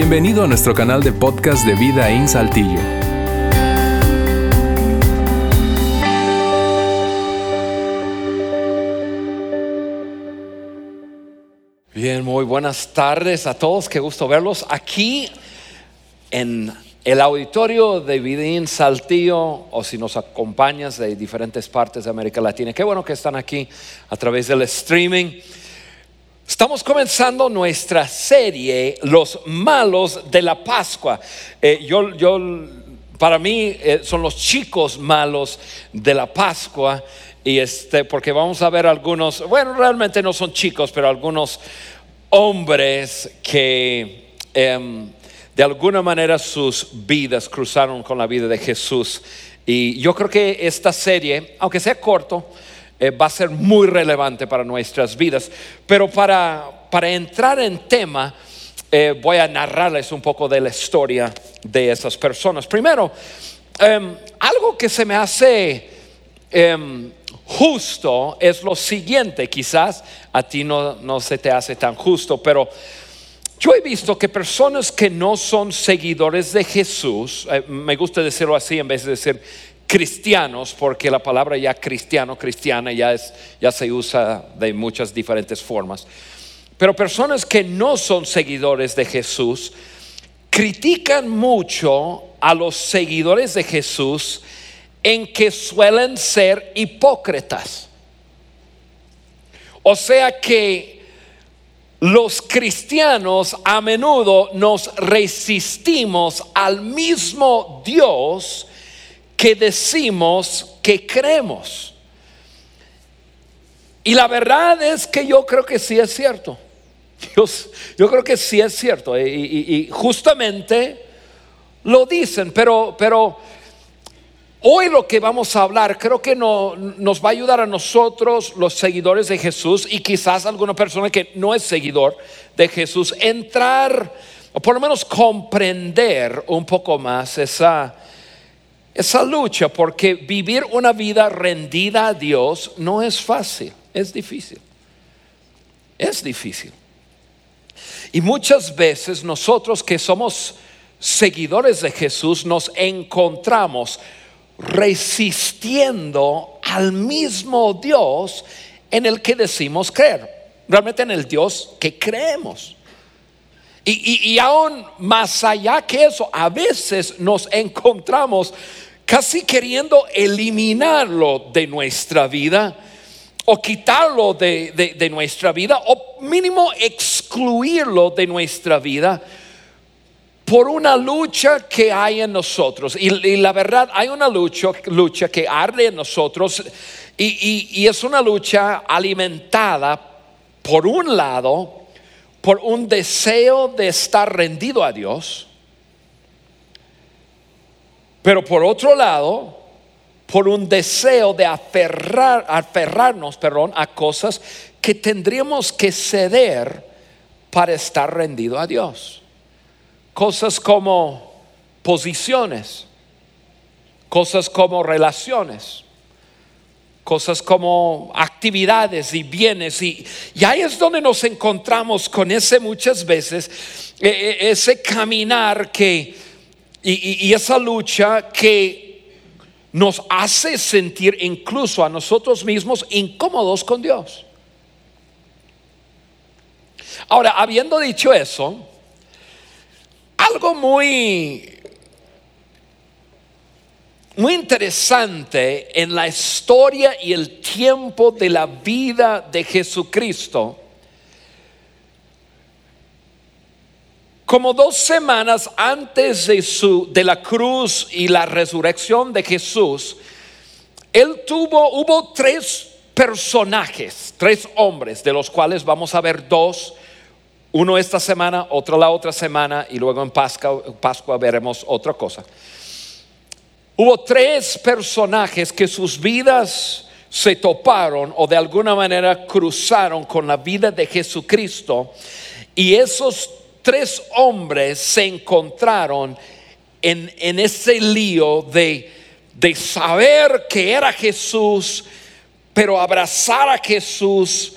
Bienvenido a nuestro canal de podcast de Vida en Saltillo. Bien, muy buenas tardes a todos, qué gusto verlos aquí en el auditorio de Vidín Saltillo o si nos acompañas de diferentes partes de América Latina. Qué bueno que están aquí a través del streaming. Estamos comenzando nuestra serie Los malos de la Pascua. Eh, yo, yo, para mí eh, son los chicos malos de la Pascua y este porque vamos a ver algunos, bueno, realmente no son chicos, pero algunos hombres que em, de alguna manera sus vidas cruzaron con la vida de Jesús. Y yo creo que esta serie, aunque sea corto, eh, va a ser muy relevante para nuestras vidas. Pero para, para entrar en tema, eh, voy a narrarles un poco de la historia de esas personas. Primero, em, algo que se me hace em, justo es lo siguiente, quizás a ti no, no se te hace tan justo, pero yo he visto que personas que no son seguidores de Jesús, eh, me gusta decirlo así en vez de decir cristianos, porque la palabra ya cristiano, cristiana ya, es, ya se usa de muchas diferentes formas. Pero personas que no son seguidores de Jesús critican mucho a los seguidores de Jesús en que suelen ser hipócritas. O sea que los cristianos a menudo nos resistimos al mismo Dios que decimos que creemos. Y la verdad es que yo creo que sí es cierto. Yo, creo que sí es cierto. Y, justamente lo dicen, pero, pero Hoy lo que vamos a hablar creo que no, nos va a ayudar a nosotros, los seguidores de Jesús, y quizás alguna persona que no es seguidor de Jesús, entrar o por lo menos comprender un poco más esa, esa lucha, porque vivir una vida rendida a Dios no es fácil, es difícil. Es difícil. Y muchas veces nosotros que somos seguidores de Jesús nos encontramos resistiendo al mismo Dios en el que decimos creer, realmente en el Dios que creemos. Y, y, aún más allá que eso, a veces nos encontramos casi queriendo eliminarlo de nuestra vida o quitarlo de, de nuestra vida o mínimo excluirlo de nuestra vida por una lucha que hay en nosotros. Y, la verdad, hay una lucha, lucha que arde en nosotros y, es una lucha alimentada, por un lado, por un deseo de estar rendido a Dios, pero por otro lado, por un deseo de aferrar, aferrarnos perdón, a cosas que tendríamos que ceder para estar rendido a Dios cosas como posiciones, cosas como relaciones, cosas como actividades y bienes. Y, ahí es donde nos encontramos con ese muchas veces, e, e, ese caminar que, y, esa lucha que nos hace sentir incluso a nosotros mismos incómodos con Dios. Ahora, habiendo dicho eso, algo muy muy interesante en la historia y el tiempo de la vida de Jesucristo. Como dos semanas antes de, su, de la cruz y la resurrección de Jesús, él tuvo, hubo tres personajes, tres hombres, de los cuales vamos a ver dos uno esta semana, otro la otra semana y luego en Pascua, veremos otra cosa. Hubo tres personajes que sus vidas se toparon o de alguna manera cruzaron con la vida de Jesucristo y esos tres hombres se encontraron en, ese lío de, de saber que era Jesús, pero abrazar a Jesús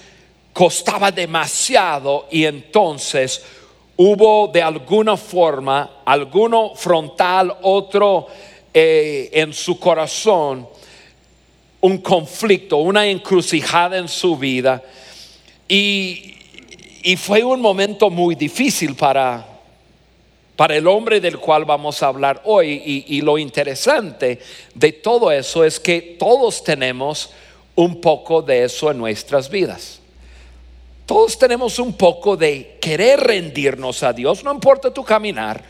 costaba demasiado y entonces hubo de alguna forma, alguno frontal, otro eh, en su corazón, un conflicto, una encrucijada en su vida. Y, y fue un momento muy difícil para, para el hombre del cual vamos a hablar hoy. Y, lo interesante de todo eso es que todos tenemos un poco de eso en nuestras vidas. Todos tenemos un poco de querer rendirnos a Dios, no importa tu caminar.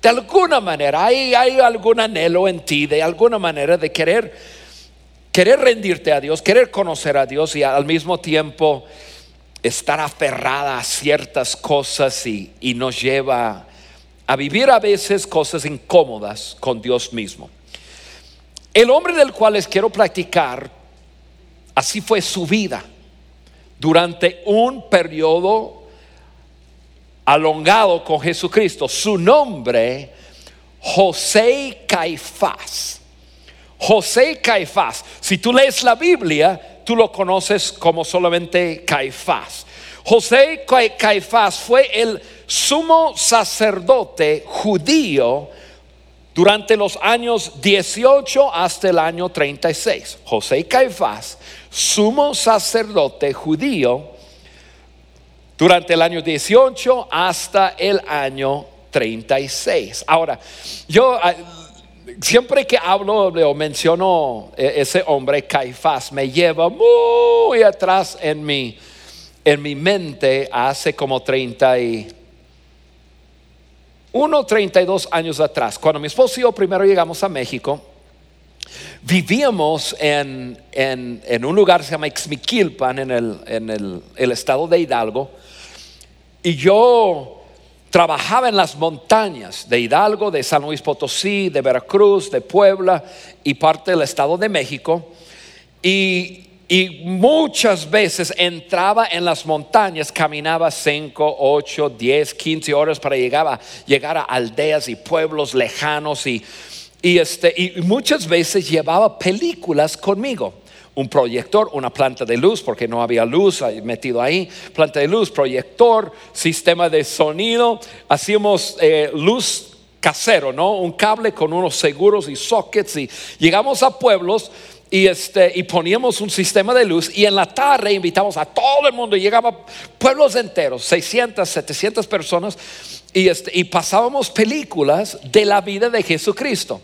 De alguna manera, hay, hay algún anhelo en ti, de alguna manera de querer, querer rendirte a Dios, querer conocer a Dios y al mismo tiempo estar aferrada a ciertas cosas y, nos lleva a vivir a veces cosas incómodas con Dios mismo. El hombre del cual les quiero platicar, así fue su vida durante un periodo alongado con Jesucristo. Su nombre, José Caifás. José Caifás. Si tú lees la Biblia, tú lo conoces como solamente Caifás. José Caifás fue el sumo sacerdote judío durante los años 18 hasta el año 36. José Caifás, sumo sacerdote judío durante el año 18 hasta el año 36. Ahora, yo ah, siempre que hablo o menciono e, ese hombre, Caifás, me lleva muy atrás en mi, en mi mente hace como 30 y uno, 32 años atrás, cuando mi esposo y yo primero llegamos a México, vivíamos en, un lugar que se llama Ixmiquilpan, en, el, en el, estado de Hidalgo, y yo trabajaba en las montañas de Hidalgo, de San Luis Potosí, de Veracruz, de Puebla y parte del estado de México, y muchas veces entraba en las montañas, caminaba 5, 8, 10, 15 horas para llegar a, aldeas y pueblos lejanos y, este, y muchas veces llevaba películas conmigo. Un proyector, una planta de luz, porque no había luz metido ahí, planta de luz, proyector, sistema de sonido. Hacíamos eh, luz casero, ¿no? Un cable con unos seguros y sockets y llegamos a pueblos y, este, y poníamos un sistema de luz y en la tarde invitamos a todo el mundo, llegaba pueblos enteros, 600, 700 personas y, este, y pasábamos películas de la vida de Jesucristo.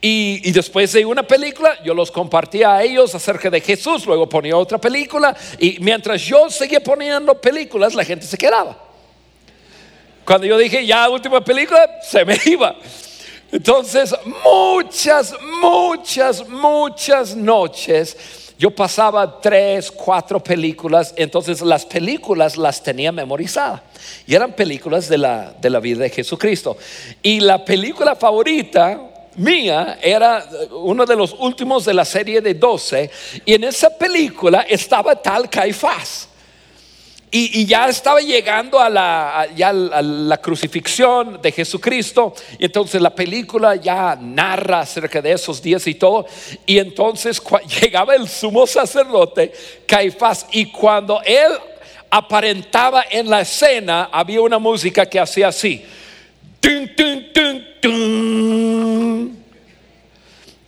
Y, después de una película, yo los compartía a ellos acerca de Jesús, luego ponía otra película y mientras yo seguía poniendo películas, la gente se quedaba. Cuando yo dije ya última película, se me iba. Entonces, muchas, muchas, muchas noches yo pasaba tres, cuatro películas, entonces las películas las tenía memorizadas. Y eran películas de la, de la vida de Jesucristo. Y la película favorita mía era uno de los últimos de la serie de 12. Y en esa película estaba tal Caifás. Y, ya estaba llegando a la, la crucifixión de Jesucristo. Y entonces la película ya narra acerca de esos días y todo. Y entonces llegaba el sumo sacerdote, Caifás. Y cuando él aparentaba en la escena, había una música que hacía así.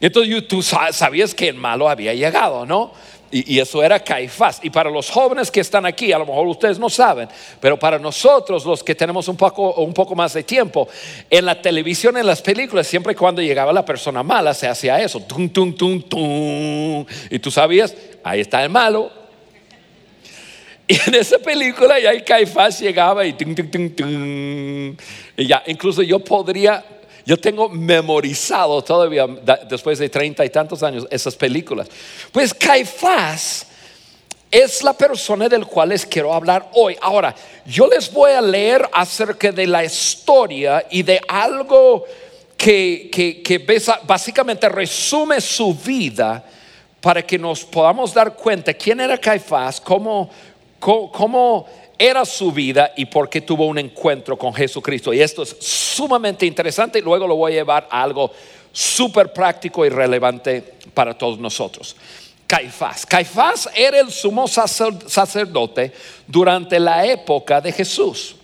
Entonces tú sabías que el malo había llegado, ¿no? Y, eso era Caifás. Y para los jóvenes que están aquí, a lo mejor ustedes no saben, pero para nosotros los que tenemos un poco, un poco más de tiempo, en la televisión, en las películas, siempre cuando llegaba la persona mala se hacía eso. Tum, tum, tum, tum. Y tú sabías, ahí está el malo. Y en esa película ya el Caifás llegaba y tum, tum, tum. Y ya, incluso yo podría yo tengo memorizado todavía, después de treinta y tantos años, esas películas. Pues Caifás es la persona del cual les quiero hablar hoy. Ahora, yo les voy a leer acerca de la historia y de algo que, que, básicamente resume su vida para que nos podamos dar cuenta quién era Caifás, cómo, cómo, era su vida y por qué tuvo un encuentro con Jesucristo. Y esto es sumamente interesante y luego lo voy a llevar a algo súper práctico y relevante para todos nosotros. Caifás. Caifás era el sumo sacerdote durante la época de Jesús.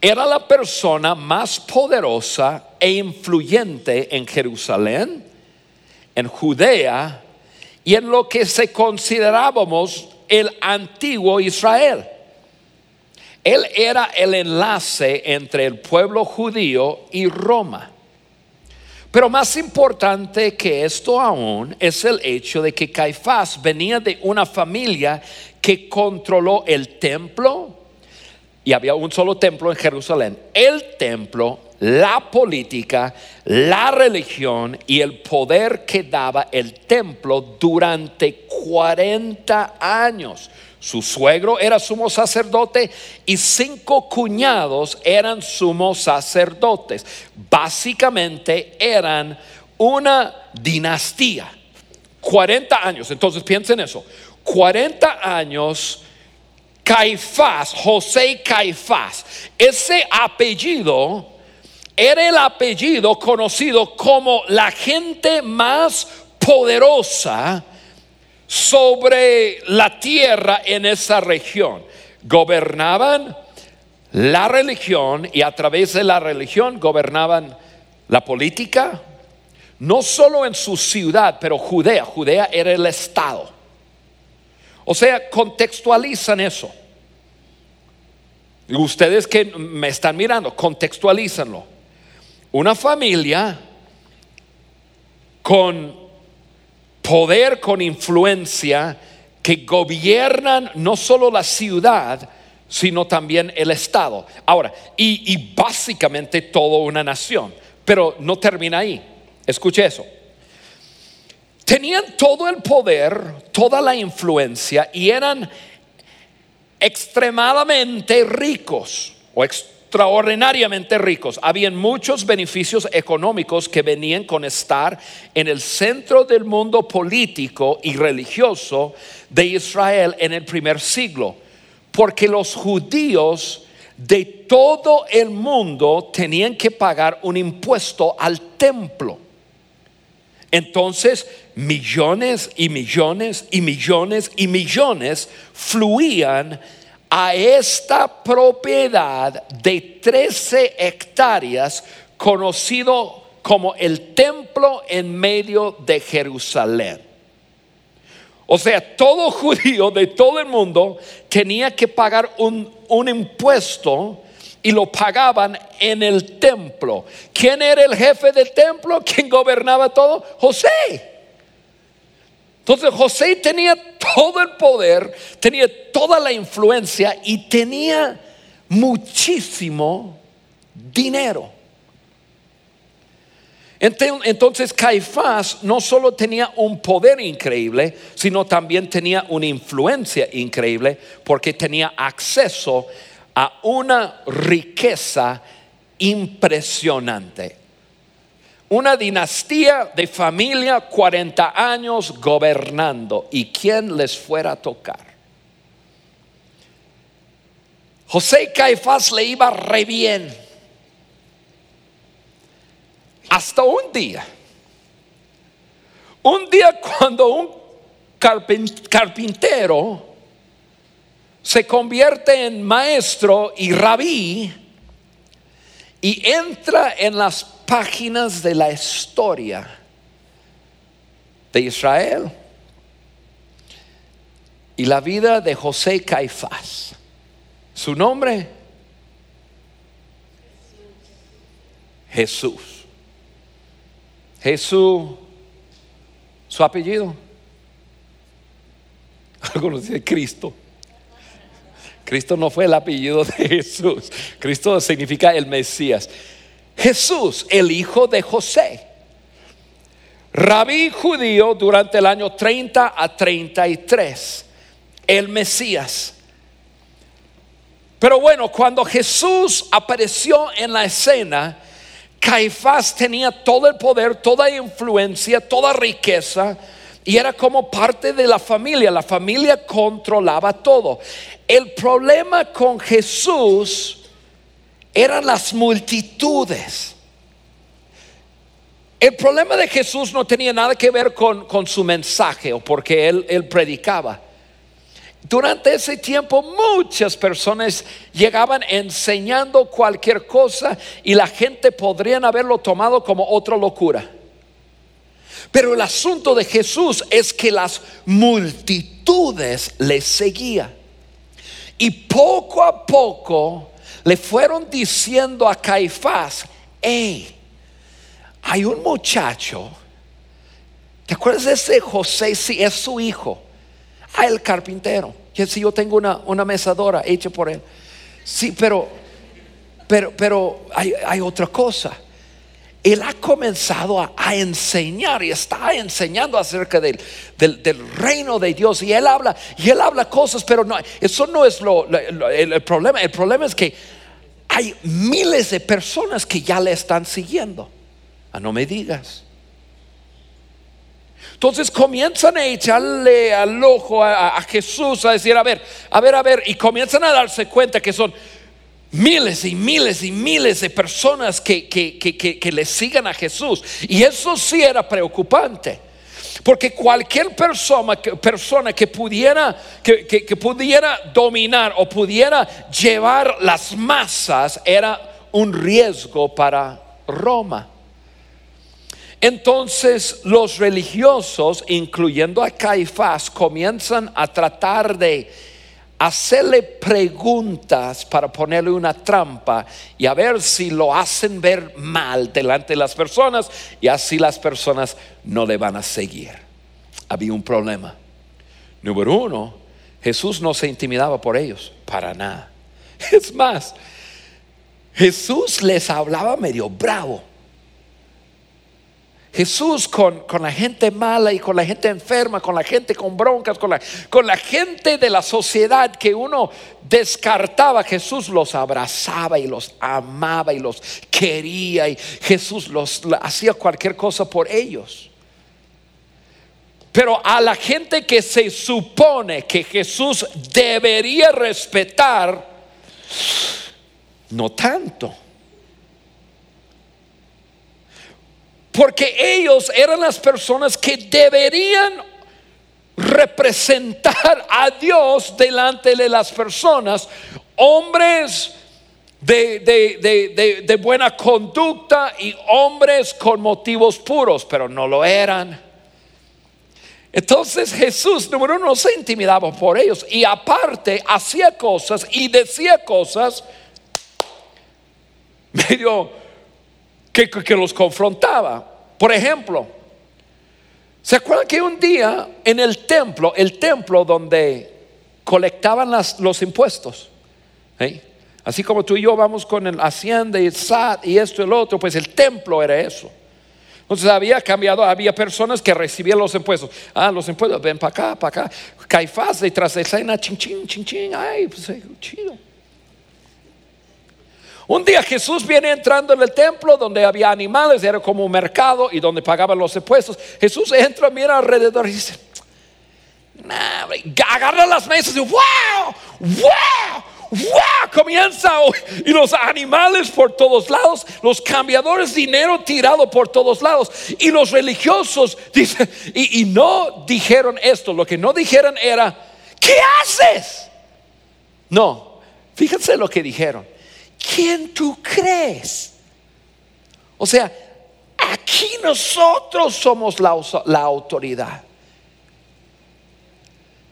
era la persona más poderosa e influyente en Jerusalén, en Judea y en lo que se considerábamos el antiguo Israel. Él era el enlace entre el pueblo judío y Roma. Pero más importante que esto aún es el hecho de que Caifás venía de una familia que controló el templo, y había un solo templo en Jerusalén, el templo, la política, la religión y el poder que daba el templo durante 40 años. Su suegro era sumo sacerdote y cinco cuñados eran sumos sacerdotes. Básicamente eran una dinastía. 40 años, entonces piensen eso. 40 años Caifás, José Caifás. Ese apellido era el apellido conocido como la gente más poderosa sobre la tierra en esa región. Gobernaban la religión y a través de la religión gobernaban la política, no solo en su ciudad, pero Judea. Judea era el estado. O sea, contextualizan eso. Ustedes que me están mirando, contextualízanlo. Una familia con poder, con influencia, que gobiernan no solo la ciudad, sino también el Estado. Ahora, y, básicamente toda una nación. Pero no termina ahí. Escuche eso. Tenían todo el poder, toda la influencia y eran extremadamente ricos o extraordinariamente ricos. Habían muchos beneficios económicos que venían con estar en el centro del mundo político y religioso de Israel en el primer siglo, porque los judíos de todo el mundo tenían que pagar un impuesto al templo. Entonces, millones y millones y millones y millones fluían a esta propiedad de 13 hectáreas conocido como el templo en medio de Jerusalén. O sea, todo judío de todo el mundo tenía que pagar un, un impuesto y lo pagaban en el templo. ¿Quién era el jefe del templo? ¿Quién gobernaba todo? José. Entonces José tenía todo el poder, tenía toda la influencia y tenía muchísimo dinero. Entonces Caifás no solo tenía un poder increíble, sino también tenía una influencia increíble porque tenía acceso a una riqueza impresionante. Una dinastía de familia, 40 años gobernando. ¿Y quién les fuera a tocar? José Caifás le iba re bien. Hasta un día. Un día cuando un carpintero se convierte en maestro y rabí y entra en las páginas de la historia de Israel y la vida de José Caifás. Su nombre, Jesús. Jesús, su apellido. Algunos dicen Cristo. Cristo no fue el apellido de Jesús. Cristo significa el Mesías. Jesús, el hijo de José. Rabí judío durante el año 30 a 33. El Mesías. Pero bueno, cuando Jesús apareció en la escena, Caifás tenía todo el poder, toda influencia, toda riqueza y era como parte de la familia. La familia controlaba todo. El problema con Jesús eran las multitudes. El problema de Jesús no tenía nada que ver con, su mensaje o porque él, él predicaba. durante ese tiempo muchas personas llegaban enseñando cualquier cosa y la gente podrían haberlo tomado como otra locura. Pero el asunto de Jesús es que las multitudes le seguían. Y poco a poco le fueron diciendo a Caifás, hey, hay un muchacho, ¿te acuerdas de ese José? Sí, es su hijo. Ah, el carpintero. Que si yo tengo una, una mesadora hecha por él. Sí, pero, pero, pero hay, hay otra cosa él ha comenzado a, enseñar y está enseñando acerca del, del, reino de Dios. Y él habla, y él habla cosas, pero no, eso no es lo, el, problema. El problema es que hay miles de personas que ya le están siguiendo. Ah, no me digas. Entonces comienzan a echarle al ojo a, Jesús, a decir, a ver, a ver, a ver, y comienzan a darse cuenta que son miles y miles y miles de personas que, que, le sigan a Jesús. Y eso sí era preocupante. Porque cualquier persona, persona que, pudiera, que, que, pudiera dominar o pudiera llevar las masas era un riesgo para Roma. Entonces los religiosos, incluyendo a Caifás, comienzan a tratar de hacerle preguntas para ponerle una trampa y a ver si lo hacen ver mal delante de las personas y así las personas no le van a seguir. Había un problema. Número uno, Jesús no se intimidaba por ellos, para nada. Es más, Jesús les hablaba medio bravo. Jesús con, la gente mala y con la gente enferma, con la gente con broncas, con la, con la gente de la sociedad que uno descartaba, Jesús los abrazaba y los amaba y los quería y Jesús los hacía cualquier cosa por ellos. Pero a la gente que se supone que Jesús debería respetar, no tanto. Porque ellos eran las personas que deberían representar a Dios delante de las personas, hombres de, de, buena conducta y hombres con motivos puros, pero no lo eran. Entonces Jesús, número uno, no se intimidaba por ellos y aparte hacía cosas y decía cosas medio que, los confrontaba. Por ejemplo, ¿se acuerdan que un día en el templo, el templo donde colectaban los impuestos, así como tú y yo vamos con el hacienda y el SAT y esto y el otro, pues el templo era eso. Entonces había cambiado, había personas que recibían los impuestos. Ah, los impuestos, ven para acá, para acá. Caifás detrás de escena, ching, ching, ching, ching. Ay, pues eh, chido. Un día Jesús viene entrando en el templo donde había animales, era como un mercado y donde pagaban los impuestos. Jesús entra, mira alrededor y dice, agarra las mesas y wow, wow, wow, comienza y los animales por todos lados, los cambiadores dinero tirado por todos lados y los religiosos dicen, y no dijeron esto, lo que no dijeron era, ¿qué haces? No, fíjense lo que dijeron. ¿Quién tú crees? O sea, aquí nosotros somos la, autoridad.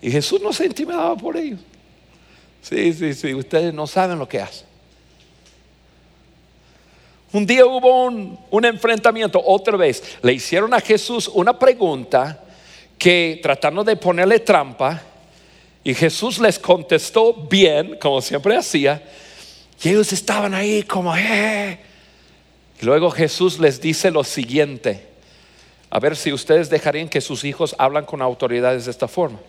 Y Jesús no se intimidaba por ellos. Sí, sí, sí, ustedes no saben lo que hacen. Un día hubo un, un, enfrentamiento, otra vez, le hicieron a Jesús una pregunta que tratando de ponerle trampa, y Jesús les contestó bien, como siempre hacía, y ellos estaban ahí como, eh. Y luego Jesús les dice lo siguiente. A ver si ustedes dejarían que sus hijos hablan con autoridades de esta forma.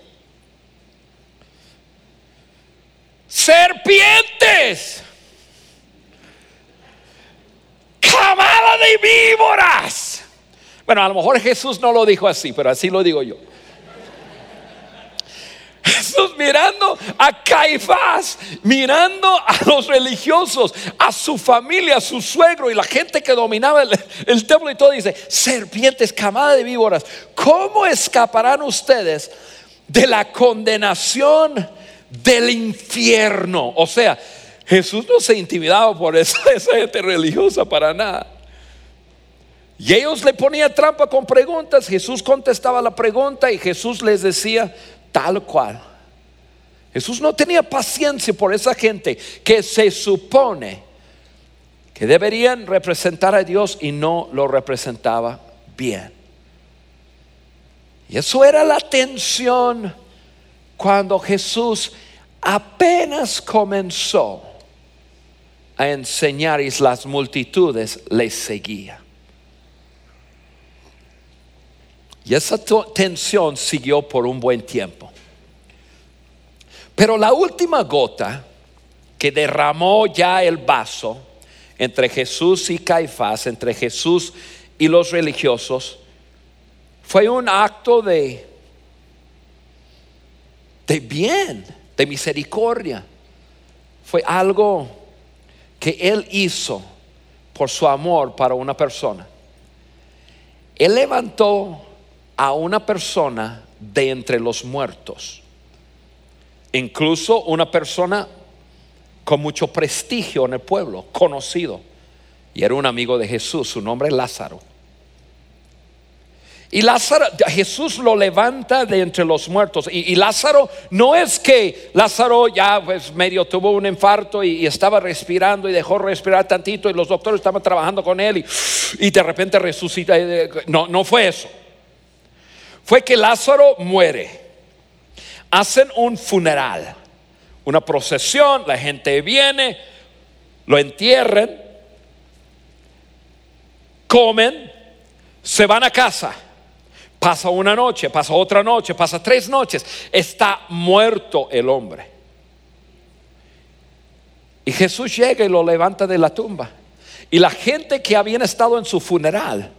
Serpientes. Camada de víboras. Bueno, a lo mejor Jesús no lo dijo así, pero así lo digo yo. Jesús mirando a Caifás, mirando a los religiosos, a su familia, a su suegro y la gente que dominaba el, templo y todo, dice, serpientes, camada de víboras, ¿cómo escaparán ustedes de la condenación del infierno. O sea, Jesús no se intimidaba por esa, gente religiosa para nada. Y ellos le ponían trampa con preguntas, Jesús contestaba la pregunta y Jesús les decía tal cual. Jesús no tenía paciencia por esa gente que se supone que deberían representar a Dios y no lo representaba bien. Y eso era la tensión cuando Jesús apenas comenzó a enseñar y las multitudes le seguían. Y esa tensión siguió por un buen tiempo. Pero la última gota que derramó ya el vaso entre Jesús y Caifás, entre Jesús y los religiosos, fue un acto de, de bien, de misericordia. Fue algo que Él hizo por su amor para una persona. Él levantó a una persona de entre los muertos, incluso una persona con mucho prestigio en el pueblo, conocido, y era un amigo de Jesús, su nombre es Lázaro. Y Lázaro, Jesús lo levanta de entre los muertos. Y, Lázaro no es que Lázaro ya pues medio tuvo un infarto y, estaba respirando y dejó respirar tantito y los doctores estaban trabajando con él y, y de repente resucita. No, no fue eso. Fue que Lázaro muere. Hacen un funeral, una procesión, la gente viene, lo entierran, comen, se van a casa. Pasa una noche, pasa otra noche, pasa tres noches. Está muerto el hombre. Y Jesús llega y lo levanta de la tumba. Y la gente que habían estado en su funeral,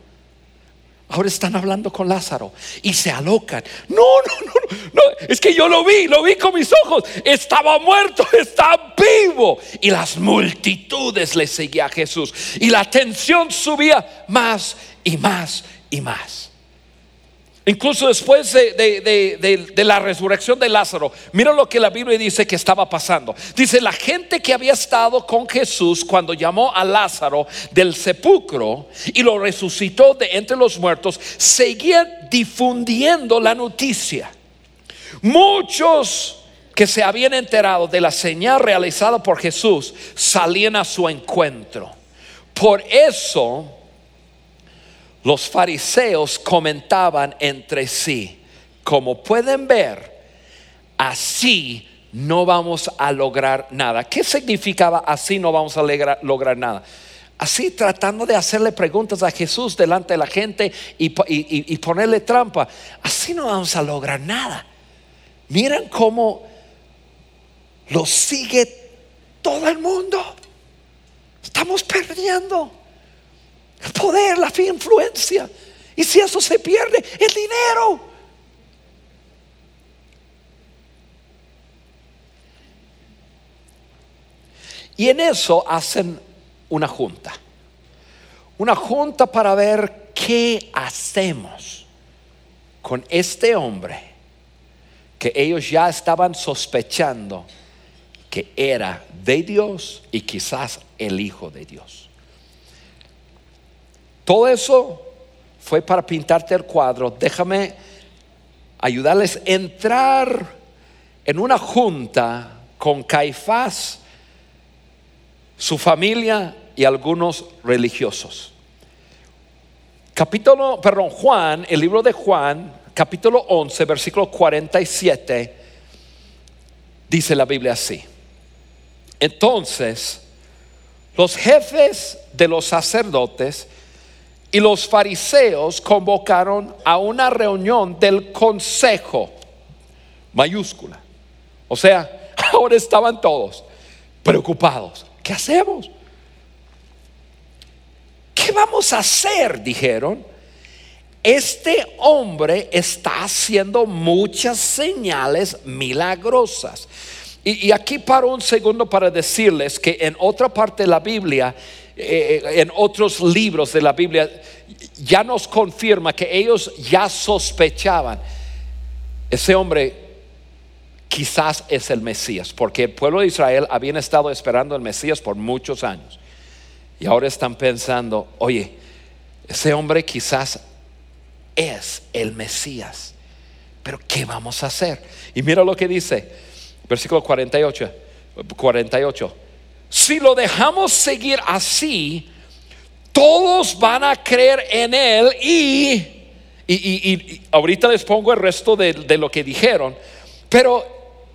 ahora están hablando con Lázaro y se alocan. No, no, no, no, es que yo lo vi, lo vi con mis ojos. Estaba muerto, está vivo. Y las multitudes le seguían a Jesús. Y la tensión subía más y más y más. Incluso después de, la resurrección de Lázaro, mira lo que la Biblia dice que estaba pasando. Dice, la gente que había estado con Jesús cuando llamó a Lázaro del sepulcro y lo resucitó de entre los muertos, seguía difundiendo la noticia. Muchos que se habían enterado de la señal realizada por Jesús salían a su encuentro. Por eso los fariseos comentaban entre sí, como pueden ver, así no vamos a lograr nada. ¿Qué significaba así no vamos a lograr, nada? Así tratando de hacerle preguntas a Jesús delante de la gente y, y ponerle trampa. Así no vamos a lograr nada. Miren cómo lo sigue todo el mundo. Estamos perdiendo el poder, la influencia. Y si eso se pierde, el dinero. Y en eso hacen una junta. Una junta para ver qué hacemos con este hombre que ellos ya estaban sospechando que era de Dios y quizás el Hijo de Dios. Todo eso fue para pintarte el cuadro. Déjame ayudarles a entrar en una junta con Caifás, su familia y algunos religiosos. Capítulo, perdón, Juan, el libro de Juan, capítulo 11, versículo 47, dice la Biblia así. Entonces, los jefes de los sacerdotes y los fariseos convocaron a una reunión del consejo, mayúscula. O sea, ahora estaban todos preocupados. ¿Qué hacemos? ¿Qué vamos a hacer? Dijeron. Este hombre está haciendo muchas señales milagrosas. Y, aquí paro un segundo para decirles que en otra parte de la Biblia eh, en otros libros de la Biblia ya nos confirma que ellos ya sospechaban ese hombre quizás es el Mesías, porque el pueblo de Israel habían estado esperando el Mesías por muchos años. Y ahora están pensando, oye, ese hombre quizás es el Mesías. Pero ¿qué vamos a hacer? Y mira lo que dice, versículo 48, 48. Si lo dejamos seguir así, todos van a creer en él y y, ahorita les pongo el resto de, lo que dijeron, pero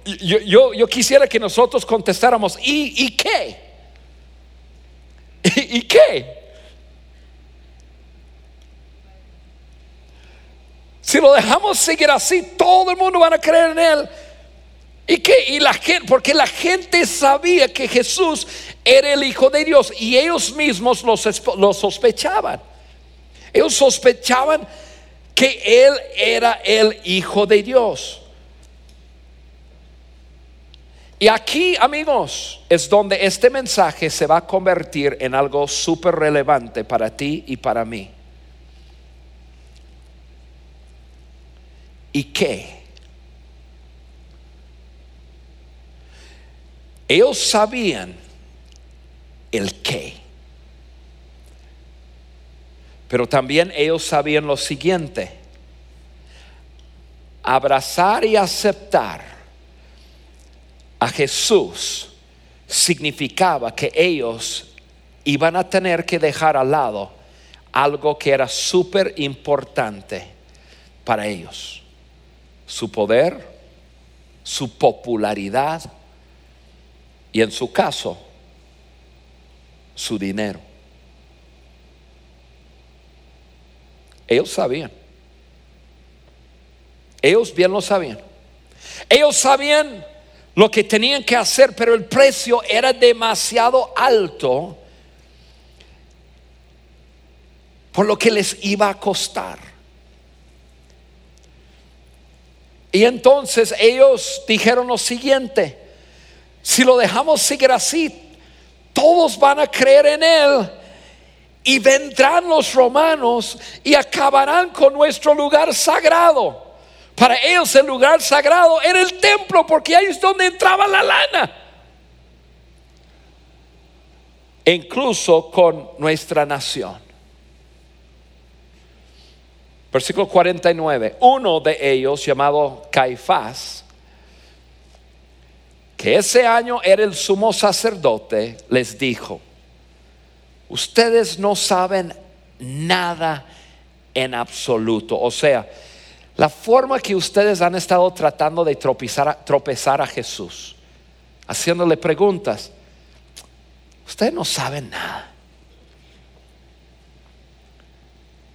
yo, yo, quisiera que nosotros contestáramos, ¿y, y qué? ¿Y, qué? Si lo dejamos seguir así, todo el mundo va a creer en él. ¿Y qué? Y la gente, porque la gente sabía que Jesús era el Hijo de Dios y ellos mismos lo sospechaban. Ellos sospechaban que Él era el Hijo de Dios. Y aquí, amigos, es donde este mensaje se va a convertir en algo súper relevante para ti y para mí. ¿Y qué? Ellos sabían el qué. Pero también ellos sabían lo siguiente, abrazar y aceptar a Jesús significaba que ellos iban a tener que dejar al lado algo que era súper importante para ellos. Su poder, su popularidad y en su caso, su dinero. Ellos sabían. Ellos bien lo sabían. Ellos sabían lo que tenían que hacer, pero el precio era demasiado alto por lo que les iba a costar. Y entonces ellos dijeron lo siguiente, si lo dejamos seguir así, todos van a creer en Él y vendrán los romanos y acabarán con nuestro lugar sagrado. Para ellos el lugar sagrado era el templo porque ahí es donde entraba la lana. E incluso con nuestra nación. Versículo 49. Uno de ellos, llamado Caifás, que ese año era el sumo sacerdote, les dijo, ustedes no saben nada en absoluto. O sea, la forma que ustedes han estado tratando de tropezar, a Jesús, haciéndole preguntas, ustedes no saben nada.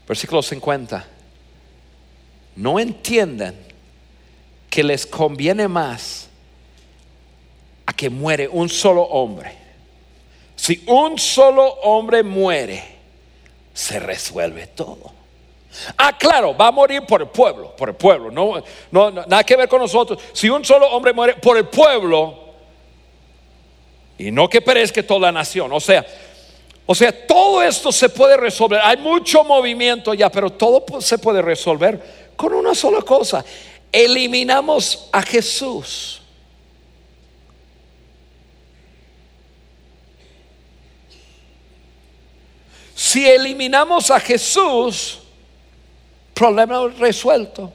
Versículo 50. No entienden que les conviene más a que muere un solo hombre si un solo hombre muere, se resuelve todo. Ah, claro, va a morir por el pueblo, por el pueblo, no, no, nada que ver con nosotros. Si un solo hombre muere por el pueblo, y no que perezca toda la nación, o sea, o sea, todo esto se puede resolver. Hay mucho movimiento ya, pero todo se puede resolver con una sola cosa. Eliminamos a Jesús. Si eliminamos a Jesús, problema resuelto.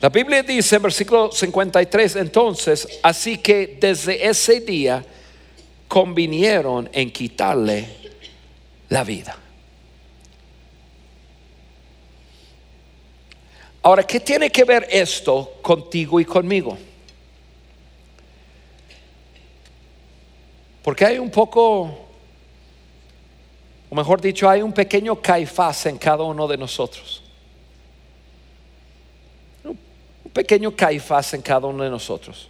La Biblia dice en versículo 53, entonces, así que desde ese día convinieron en quitarle la vida. Ahora, ¿qué tiene que ver esto contigo y conmigo? Porque hay un poco o mejor dicho, hay un pequeño caifás en cada uno de nosotros. Un pequeño caifás en cada uno de nosotros.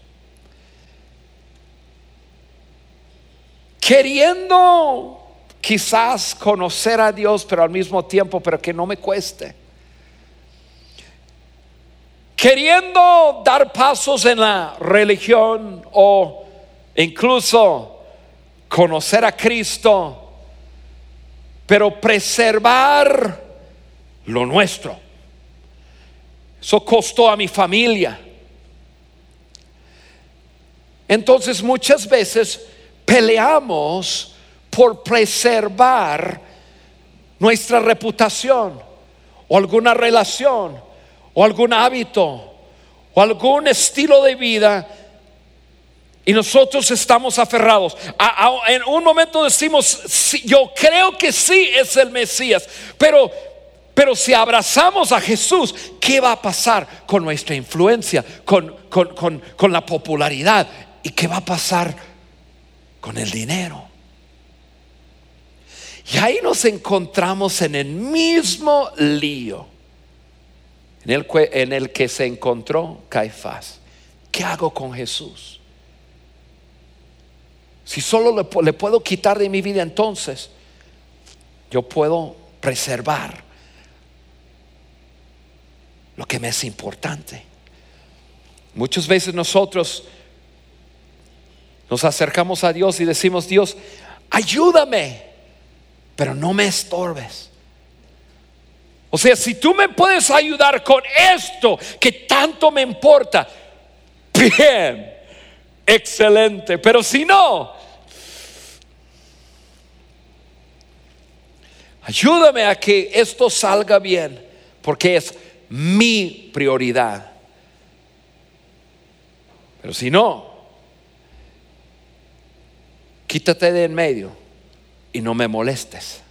Queriendo quizás conocer a Dios, pero al mismo tiempo, pero que no me cueste. Queriendo dar pasos en la religión o incluso conocer a Cristo pero preservar lo nuestro. Eso costó a mi familia. Entonces muchas veces peleamos por preservar nuestra reputación o alguna relación o algún hábito o algún estilo de vida y nosotros estamos aferrados. en un momento decimos, yo creo que sí es el Mesías, pero, pero si abrazamos a Jesús, ¿qué va a pasar con nuestra influencia, con, con la popularidad? ¿Y qué va a pasar con el dinero? Y ahí nos encontramos en el mismo lío en el, en el que se encontró Caifás. ¿Qué hago con Jesús? Si solo le, puedo quitar de mi vida entonces, yo puedo preservar lo que me es importante. Muchas veces nosotros nos acercamos a Dios y decimos, Dios, ayúdame, pero no me estorbes. O sea, si tú me puedes ayudar con esto que tanto me importa, bien, excelente. Pero si no, ayúdame a que esto salga bien, porque es mi prioridad. Pero si no, quítate de en medio y no me molestes.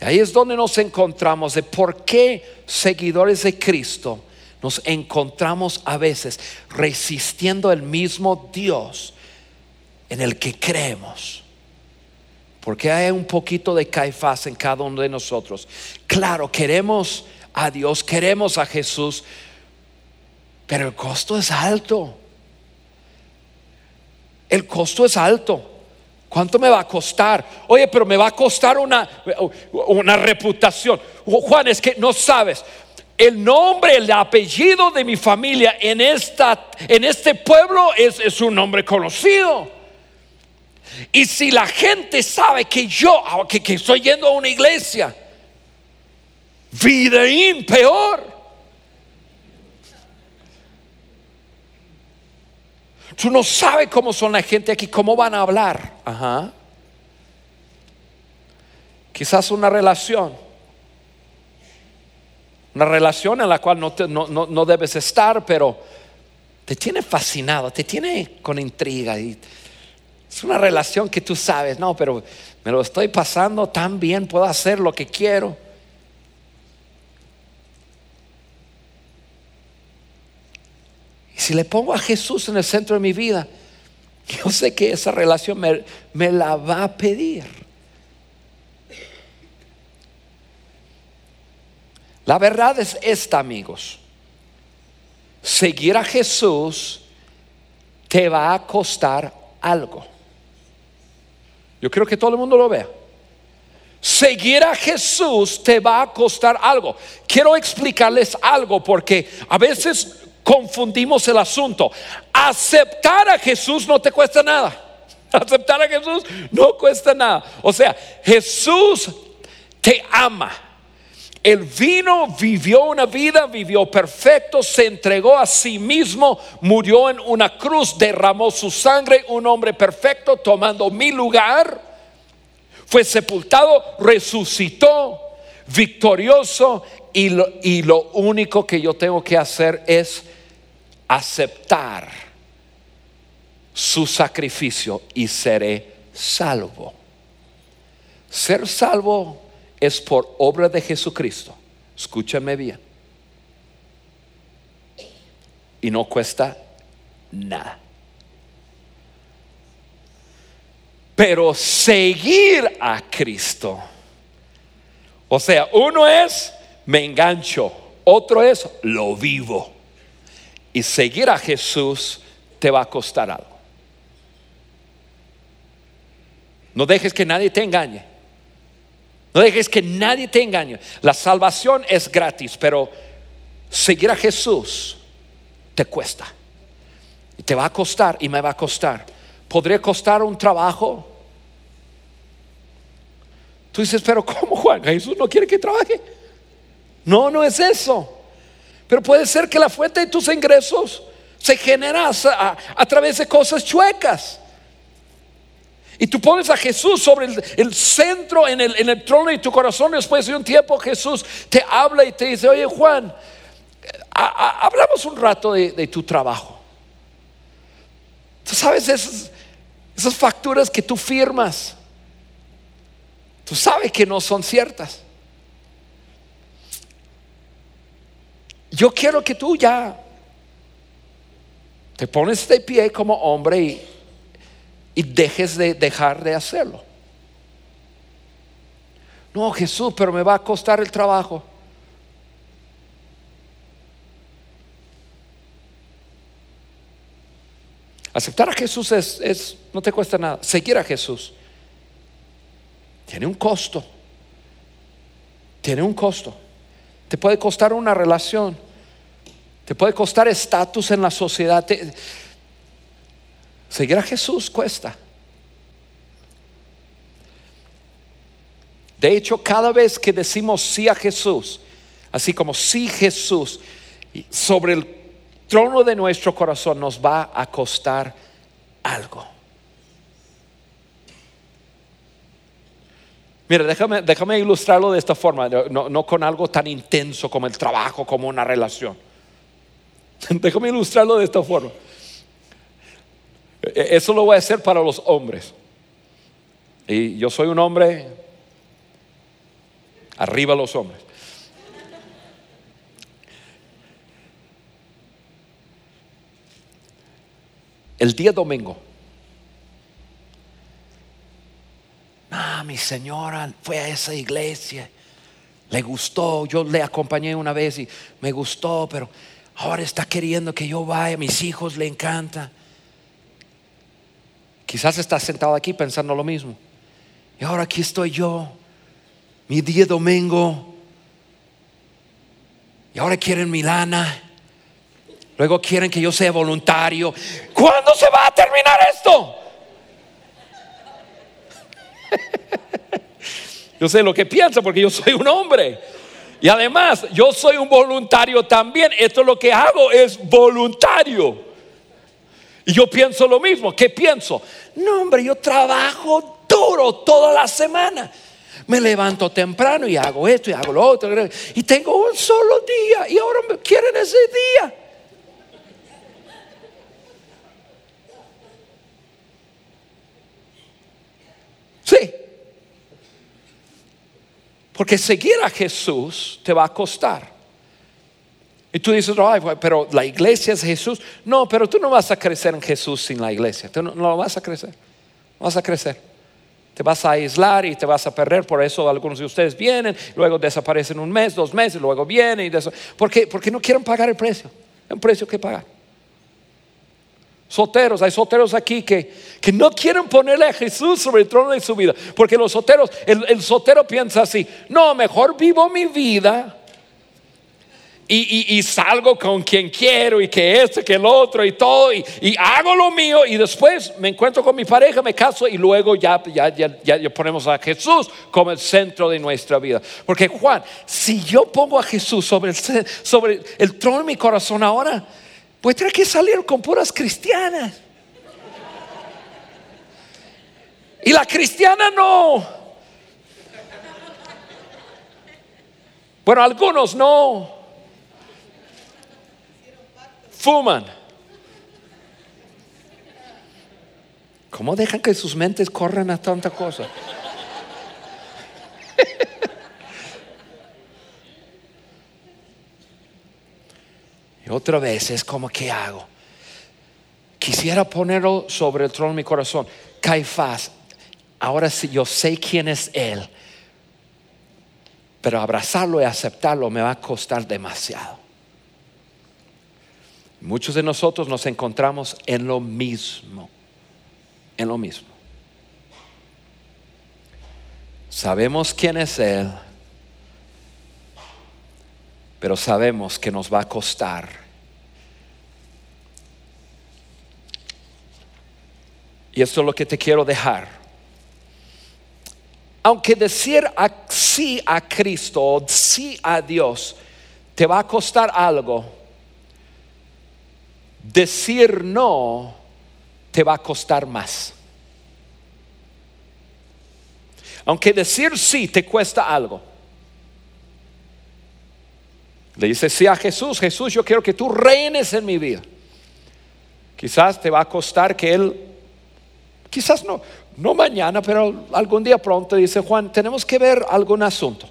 Ahí es donde nos encontramos de por qué seguidores de Cristo nos encontramos a veces resistiendo el mismo Dios en el que creemos. Porque hay un poquito de Caifás en cada uno de nosotros. Claro, queremos a Dios, queremos a Jesús, pero el costo es alto. El costo es alto. ¿Cuánto me va a costar? Oye, pero me va a costar una, una reputación. Juan, es que no sabes. El nombre, el apellido de mi familia en, esta, en este pueblo es, es un nombre conocido. Y si la gente sabe que yo, que, que estoy yendo a una iglesia, videín peor. Tú no sabes cómo son la gente aquí, cómo van a hablar. Ajá. Quizás una relación. Una relación en la cual no, no, debes estar, pero te tiene fascinado, te tiene con intriga. Y es una relación que tú sabes, no, pero me lo estoy pasando tan bien, puedo hacer lo que quiero. si le pongo a Jesús en el centro de mi vida, yo sé que esa relación me, la va a pedir. La verdad es esta, amigos. Seguir a Jesús te va a costar algo. Yo creo que todo el mundo lo vea. Seguir a Jesús te va a costar algo. Quiero explicarles algo porque a veces confundimos el asunto. Aceptar a Jesús no te cuesta nada. Aceptar a Jesús no cuesta nada. O sea, Jesús te ama. El vino, vivió una vida, vivió perfecto, se entregó a sí mismo, murió en una cruz, derramó su sangre, un hombre perfecto tomando mi lugar, fue sepultado, resucitó, victorioso, y lo, y lo único que yo tengo que hacer es aceptar su sacrificio y seré salvo. Ser salvo es por obra de Jesucristo. Escúchame bien. Y no cuesta nada. Pero seguir a Cristo. O sea, uno es me engancho, otro es lo vivo. Y seguir a Jesús te va a costar algo. No dejes que nadie te engañe. No dejes que nadie te engañe. La salvación es gratis, pero seguir a Jesús te cuesta. Te va a costar y me va a costar. ¿Podría costar un trabajo? Tú dices, pero ¿cómo Juan? Jesús no quiere que trabaje. No, no es eso. Pero puede ser que la fuente de tus ingresos se genera a través de cosas chuecas. Y tú pones a Jesús sobre el, centro en el, trono de tu corazón. Después de un tiempo Jesús te habla y te dice, oye Juan, hablamos un rato de, tu trabajo. Tú sabes esas, esas facturas que tú firmas. Tú sabes que no son ciertas. Yo quiero que tú ya te pones de pie como hombre y y dejes de dejar de hacerlo. No, Jesús, pero me va a costar el trabajo. Aceptar a Jesús es, no te cuesta nada. Seguir a Jesús tiene un costo. Tiene un costo. Te puede costar una relación. Te puede costar estatus en la sociedad. Seguir a Jesús cuesta. De hecho, cada vez que decimos sí a Jesús, así como sí Jesús, sobre el trono de nuestro corazón nos va a costar algo. Mira, déjame, déjame ilustrarlo de esta forma, no, no con algo tan intenso como el trabajo, como una relación. déjame ilustrarlo de esta forma. E-, eso lo voy a hacer para los hombres. Y yo soy un hombre, arriba los hombres. El día domingo. Ah, mi señora fue a esa iglesia. Le gustó. Yo le acompañé una vez y me gustó, pero ahora está queriendo que yo vaya. Mis hijos le encantan. Quizás estás sentado aquí pensando lo mismo. Y ahora aquí estoy yo, mi día domingo. Y ahora quieren mi lana. Luego quieren que yo sea voluntario. ¿Cuándo se va a terminar esto? yo sé lo que piensa porque yo soy un hombre. Y además, yo soy un voluntario también. Esto lo que hago es voluntario. Y yo pienso lo mismo. ¿Qué pienso? No, hombre, yo trabajo duro toda la semana. Me levanto temprano y hago esto y hago lo otro. Y tengo un solo día. Y ahora me quieren ese día. Sí. Porque seguir a Jesús te va a costar. Y tú dices, pero la iglesia es Jesús. No, pero tú no vas a crecer en Jesús sin la iglesia. Tú no, no vas a crecer. Vas a crecer. Te vas a aislar y te vas a perder. Por eso algunos de ustedes vienen, luego desaparecen un mes, dos meses, luego vienen. Y porque, porque no quieren pagar el precio. Hay un precio que pagar. Soteros, hay soteros aquí que, que no quieren ponerle a Jesús sobre el trono de su vida. Porque los soteros, el, el sotero piensa así, no, mejor vivo mi vida y, salgo con quien quiero y que este, que el otro y todo y, hago lo mío y después me encuentro con mi pareja, me caso y luego ya, ya, ya, ponemos a Jesús como el centro de nuestra vida. Porque Juan, si yo pongo a Jesús sobre el, sobre el trono de mi corazón ahora, pues tener que salir con puras cristianas. Y la cristiana no. Bueno, algunos no ¿Cómo dejan que sus mentes corran a tanta cosa? y otra vez es como, ¿qué hago? Quisiera ponerlo sobre el trono de mi corazón. Caifás, ahora sí, yo sé quién es él, pero abrazarlo y aceptarlo me va a costar demasiado. Muchos de nosotros nos encontramos en lo mismo, en lo mismo. Sabemos quién es Él, pero sabemos que nos va a costar. Y esto es lo que te quiero dejar. Aunque decir sí a Cristo, sí a Dios, te va a costar algo. Decir no te va a costar más. Aunque decir sí te cuesta algo. Le dice sí a Jesús, Jesús, yo quiero que tú reines en mi vida. Quizás te va a costar que Él, quizás no, no mañana, pero algún día pronto dice Juan, tenemos que ver algún asunto.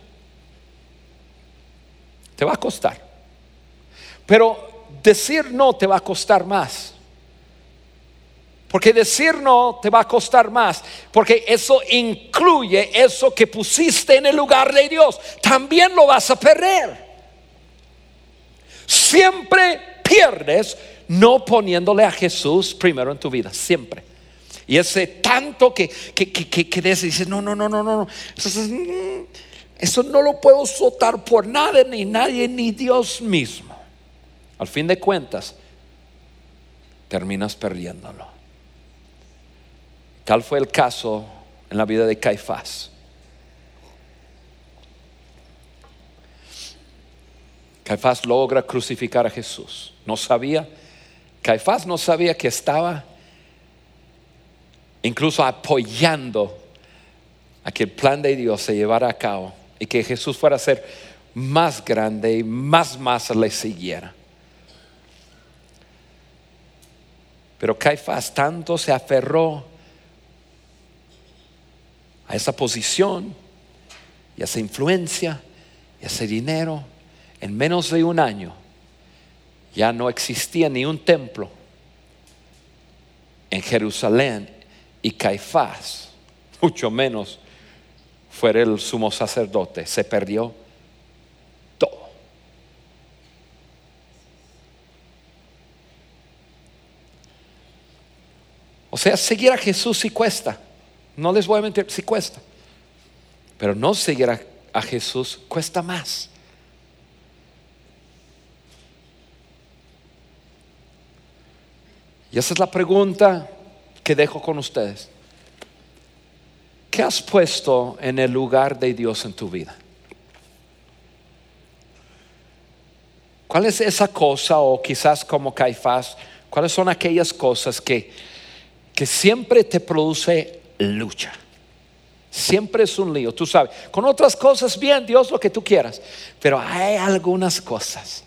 Te va a costar. Pero decir no te va a costar más. Porque decir no te va a costar más. Porque eso incluye eso que pusiste en el lugar de Dios. También lo vas a perder. Siempre pierdes no poniéndole a Jesús primero en tu vida, siempre. Y ese tanto que, que, que, que, dices, no, no, no, no, no, mm, eso no lo puedo soltar por nada, ni nadie, ni Dios mismo. Al fin de cuentas, terminas perdiéndolo. Tal fue el caso en la vida de Caifás. Caifás logra crucificar a Jesús. No sabía, Caifás no sabía que estaba incluso apoyando a que el plan de Dios se llevara a cabo y que Jesús fuera a ser más grande y más masa le siguiera. Pero Caifás tanto se aferró a esa posición y a esa influencia y a ese dinero en menos de un año ya no existía ni un templo en Jerusalén y Caifás, mucho menos fue el sumo sacerdote, se perdió todo. O sea, seguir a Jesús sí cuesta, no les voy a mentir, sí cuesta, pero no seguir a, a Jesús cuesta más. Y esa es la pregunta que dejo con ustedes. ¿Qué has puesto en el lugar de Dios en tu vida? ¿Cuál es esa cosa o quizás como Caifás, cuáles son aquellas cosas que, que siempre te produce lucha? Siempre es un lío, tú sabes. Con otras cosas, bien, Dios lo que tú quieras. Pero hay algunas cosas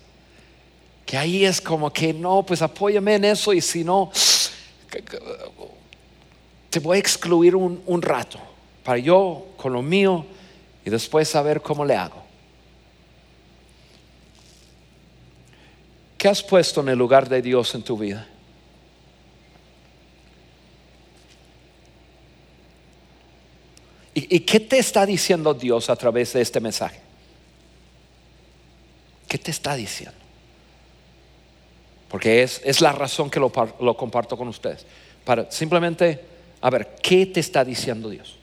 que ahí es como que no, pues apóyame en eso y si no, te voy a excluir un, un rato para yo con lo mío y después saber cómo le hago. ¿Qué has puesto en el lugar de Dios en tu vida? ¿Y, ¿Y, qué te está diciendo Dios a través de este mensaje? ¿Qué te está diciendo? porque es, la razón que lo, lo comparto con ustedes. Para simplemente, a ver, ¿qué te está diciendo Dios?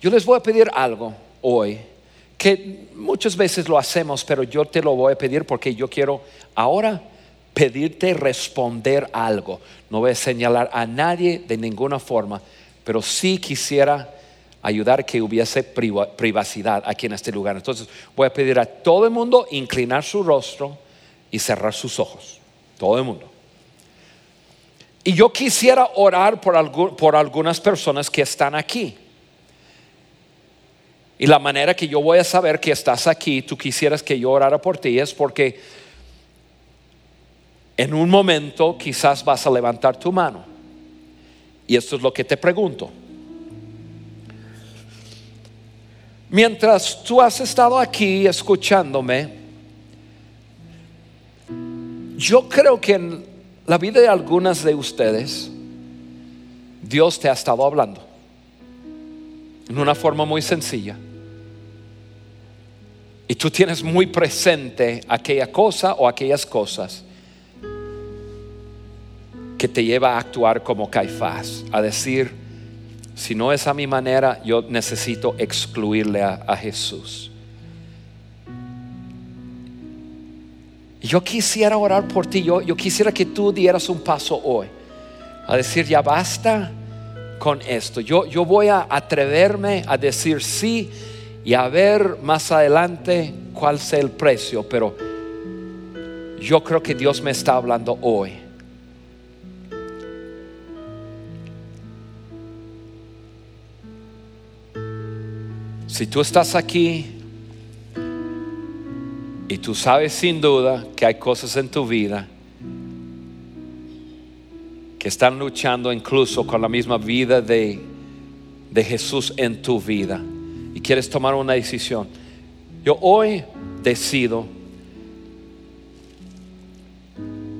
Yo les voy a pedir algo hoy que muchas veces lo hacemos, pero yo te lo voy a pedir porque yo quiero ahora pedirte responder algo. No voy a señalar a nadie de ninguna forma, pero sí quisiera ayudar que hubiese privacidad aquí en este lugar. Entonces voy a pedir a todo el mundo inclinar su rostro y cerrar sus ojos. Todo el mundo. Y yo quisiera orar por, por algunas personas que están aquí. Y la manera que yo voy a saber que estás aquí, tú quisieras que yo orara por ti, es porque en un momento quizás vas a levantar tu mano. Y esto es lo que te pregunto. Mientras tú has estado aquí escuchándome, yo creo que en la vida de algunas de ustedes, Dios te ha estado hablando en una forma muy sencilla. Y tú tienes muy presente aquella cosa o aquellas cosas que te lleva a actuar como Caifás, a decir, si no es a mi manera, yo necesito excluirle a, a Jesús. Yo quisiera orar por ti, yo, yo quisiera que tú dieras un paso hoy, a decir, ya basta con esto, yo, yo voy a atreverme a decir sí y a ver más adelante cuál sea el precio, pero yo creo que Dios me está hablando hoy. Si tú estás aquí y tú sabes sin duda que hay cosas en tu vida que están luchando incluso con la misma vida de, de Jesús en tu vida y quieres tomar una decisión, yo hoy decido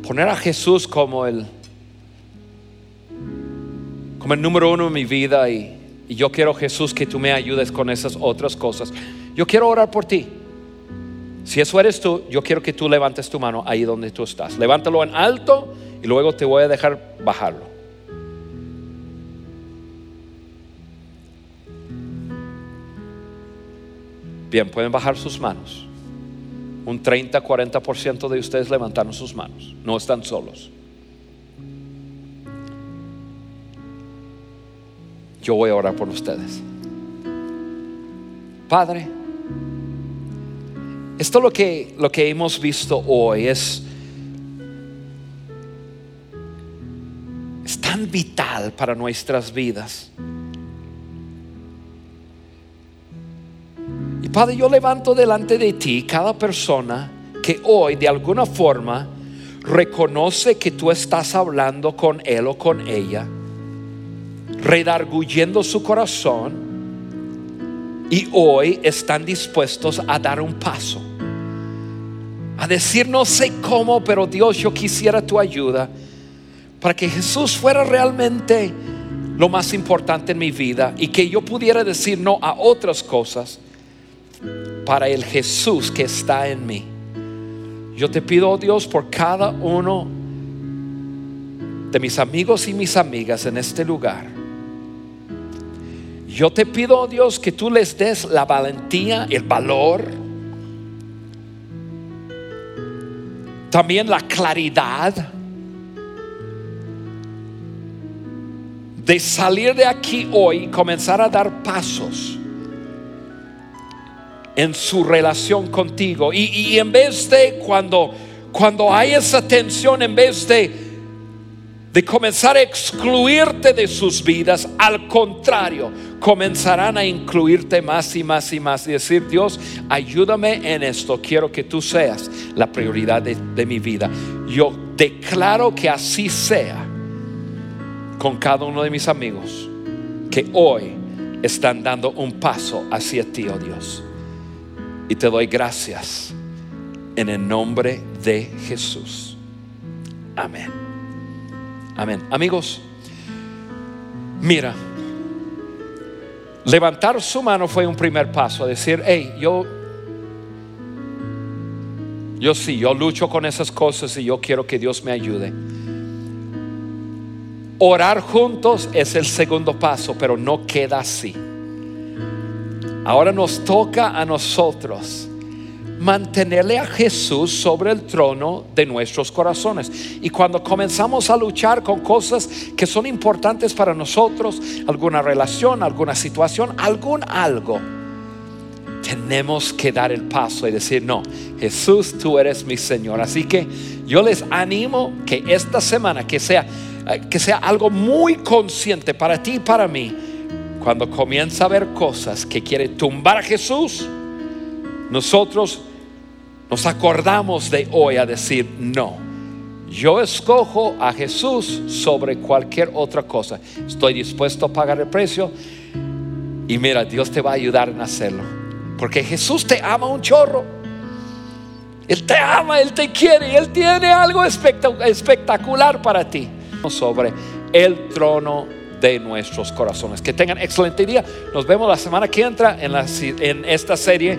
poner a Jesús como el como el número uno en mi vida y, y yo quiero Jesús que tú me ayudes con esas otras cosas. Yo quiero orar por ti. Si eso eres tú, yo quiero que tú levantes tu mano ahí donde tú estás. Levántalo en alto y luego te voy a dejar bajarlo. Bien, pueden bajar sus manos. Un 30-40% de ustedes levantaron sus manos. No están solos. Yo voy a orar por ustedes. Padre, esto lo que, lo que hemos visto hoy es, es tan vital para nuestras vidas. Y Padre, yo levanto delante de ti cada persona que hoy de alguna forma reconoce que tú estás hablando con él o con ella, redarguyendo su corazón y hoy están dispuestos a dar un paso. A decir, no sé cómo, pero Dios, yo quisiera tu ayuda para que Jesús fuera realmente lo más importante en mi vida y que yo pudiera decir no a otras cosas para el Jesús que está en mí. Yo te pido, oh Dios, por cada uno de mis amigos y mis amigas en este lugar yo te pido, oh Dios, que tú les des la valentía, el valor, también la claridad de salir de aquí hoy y comenzar a dar pasos en su relación contigo. Y, y en vez de cuando, cuando hay esa tensión, en vez de de comenzar a excluirte de sus vidas, al contrario, comenzarán a incluirte más y más y más y decir, Dios, ayúdame en esto, quiero que tú seas la prioridad de, mi vida. Yo declaro que así sea con cada uno de mis amigos que hoy están dando un paso hacia ti, oh Dios. Y te doy gracias en el nombre de Jesús. Amén. Amén. Amigos, mira, levantar su mano fue un primer paso, decir, hey, yo, yo sí, yo lucho con esas cosas y yo quiero que Dios me ayude. Orar juntos es el segundo paso, pero no queda así. Ahora nos toca a nosotros mantenerle a Jesús sobre el trono de nuestros corazones. Y cuando comenzamos a luchar con cosas que son importantes para nosotros, alguna relación, alguna situación, algún algo, tenemos que dar el paso y decir, no, Jesús, tú eres mi Señor. Así que yo les animo que esta semana, que sea, eh, que sea algo muy consciente para ti y para mí, cuando comienza a ver cosas que quiere tumbar a Jesús, nosotros nos acordamos de hoy a decir, no, yo escojo a Jesús sobre cualquier otra cosa. Estoy dispuesto a pagar el precio y mira, Dios te va a ayudar en hacerlo. Porque Jesús te ama un chorro. Él te ama, Él te quiere Él tiene algo espectacular para ti sobre el trono de nuestros corazones. Que tengan excelente día. Nos vemos la semana que entra en, en esta serie